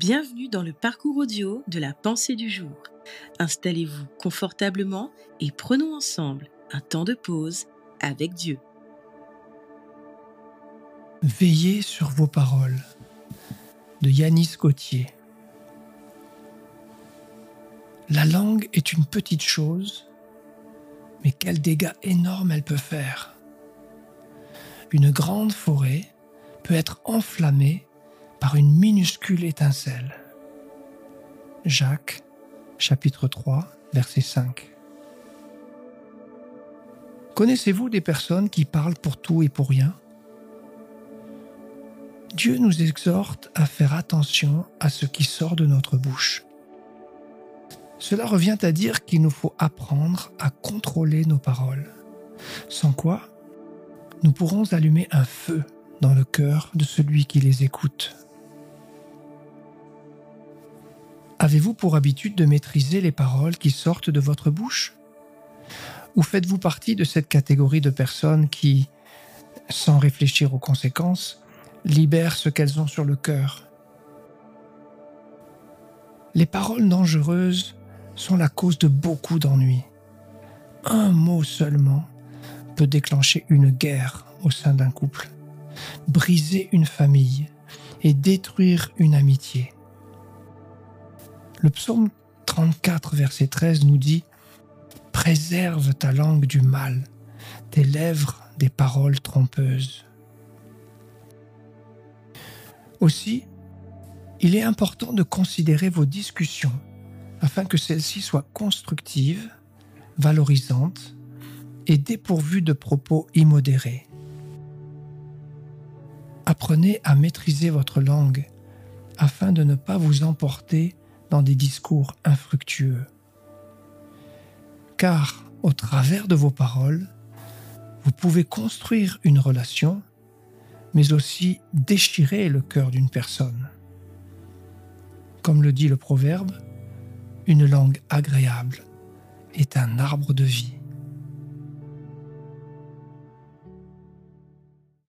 Bienvenue dans le parcours audio de la pensée du jour. Installez-vous confortablement et prenons ensemble un temps de pause avec Dieu. Veillez sur vos paroles de Yanis Gauthier. La langue est une petite chose, mais quels dégâts énormes elle peut faire. Une grande forêt peut être enflammée par une minuscule étincelle. Jacques, chapitre 3, verset 5. Connaissez-vous des personnes qui parlent pour tout et pour rien? Dieu nous exhorte à faire attention à ce qui sort de notre bouche. Cela revient à dire qu'il nous faut apprendre à contrôler nos paroles, sans quoi nous pourrons allumer un feu dans le cœur de celui qui les écoute. Avez-vous pour habitude de maîtriser les paroles qui sortent de votre bouche? Ou faites-vous partie de cette catégorie de personnes qui, sans réfléchir aux conséquences, libèrent ce qu'elles ont sur le cœur? Les paroles dangereuses sont la cause de beaucoup d'ennuis. Un mot seulement peut déclencher une guerre au sein d'un couple, briser une famille et détruire une amitié. Le psaume 34, verset 13 nous dit Préserve ta langue du mal, tes lèvres des paroles trompeuses. Aussi, il est important de considérer vos discussions afin que celles-ci soient constructives, valorisantes et dépourvues de propos immodérés. Apprenez à maîtriser votre langue afin de ne pas vous emporter dans des discours infructueux. Car au travers de vos paroles, vous pouvez construire une relation, mais aussi déchirer le cœur d'une personne. Comme le dit le proverbe, une langue agréable est un arbre de vie.